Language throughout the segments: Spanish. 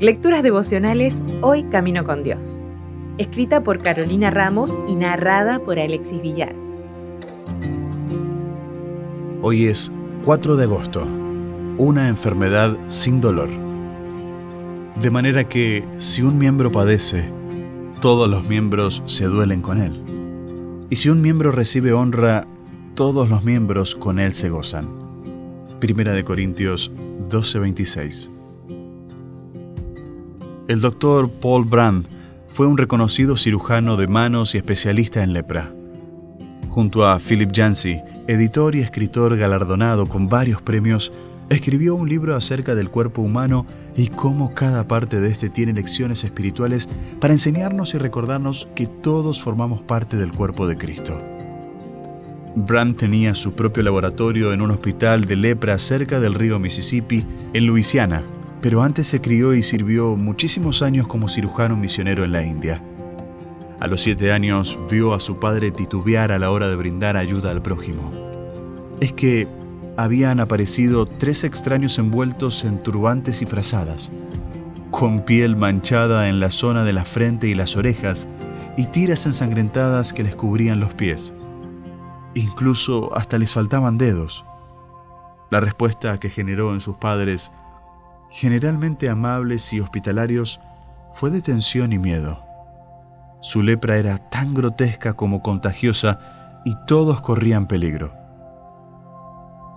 Lecturas devocionales Hoy Camino con Dios. Escrita por Carolina Ramos y narrada por Alexis Villar. Hoy es 4 de agosto. Una enfermedad sin dolor. De manera que si un miembro padece, todos los miembros se duelen con él. Y si un miembro recibe honra, todos los miembros con él se gozan. Primera de Corintios 12:26 el doctor Paul Brand fue un reconocido cirujano de manos y especialista en lepra. Junto a Philip Yancey, editor y escritor galardonado con varios premios, escribió un libro acerca del cuerpo humano y cómo cada parte de este tiene lecciones espirituales para enseñarnos y recordarnos que todos formamos parte del cuerpo de Cristo. Brand tenía su propio laboratorio en un hospital de lepra cerca del río Mississippi, en Luisiana, pero antes se crió y sirvió muchísimos años como cirujano misionero en la India. A los siete años vio a su padre titubear a la hora de brindar ayuda al prójimo. Es que habían aparecido tres extraños envueltos en turbantes y frazadas, con piel manchada en la zona de la frente y las orejas y tiras ensangrentadas que les cubrían los pies. Incluso hasta les faltaban dedos. La respuesta que generó en sus padres generalmente amables y hospitalarios, fue de tensión y miedo. Su lepra era tan grotesca como contagiosa y todos corrían peligro.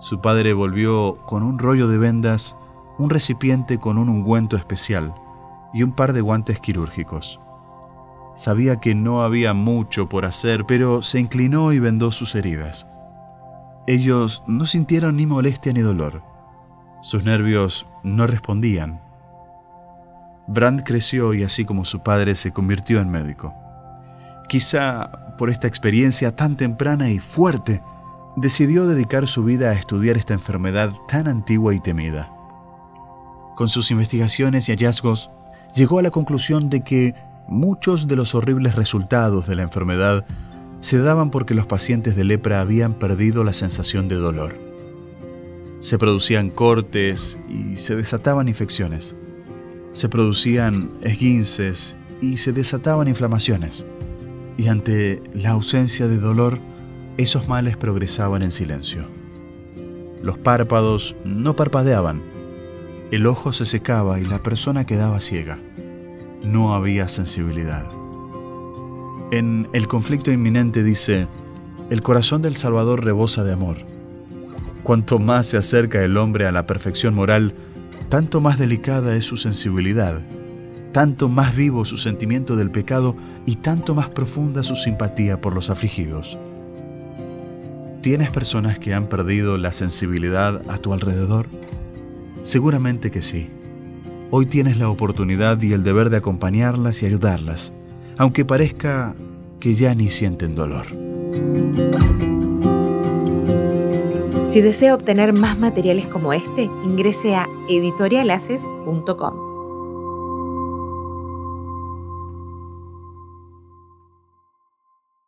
Su padre volvió con un rollo de vendas, un recipiente con un ungüento especial y un par de guantes quirúrgicos. Sabía que no había mucho por hacer, pero se inclinó y vendó sus heridas. Ellos no sintieron ni molestia ni dolor sus nervios no respondían. Brand creció y así como su padre se convirtió en médico. Quizá por esta experiencia tan temprana y fuerte, decidió dedicar su vida a estudiar esta enfermedad tan antigua y temida. Con sus investigaciones y hallazgos, llegó a la conclusión de que muchos de los horribles resultados de la enfermedad se daban porque los pacientes de lepra habían perdido la sensación de dolor se producían cortes y se desataban infecciones. Se producían esguinces y se desataban inflamaciones. Y ante la ausencia de dolor, esos males progresaban en silencio. Los párpados no parpadeaban, el ojo se secaba y la persona quedaba ciega. No había sensibilidad. En El conflicto inminente dice, el corazón del Salvador rebosa de amor Cuanto más se acerca el hombre a la perfección moral, tanto más delicada es su sensibilidad, tanto más vivo su sentimiento del pecado y tanto más profunda su simpatía por los afligidos. ¿Tienes personas que han perdido la sensibilidad a tu alrededor? Seguramente que sí. Hoy tienes la oportunidad y el deber de acompañarlas y ayudarlas, aunque parezca que ya ni sienten dolor. Si desea obtener más materiales como este, ingrese a editorialaces.com.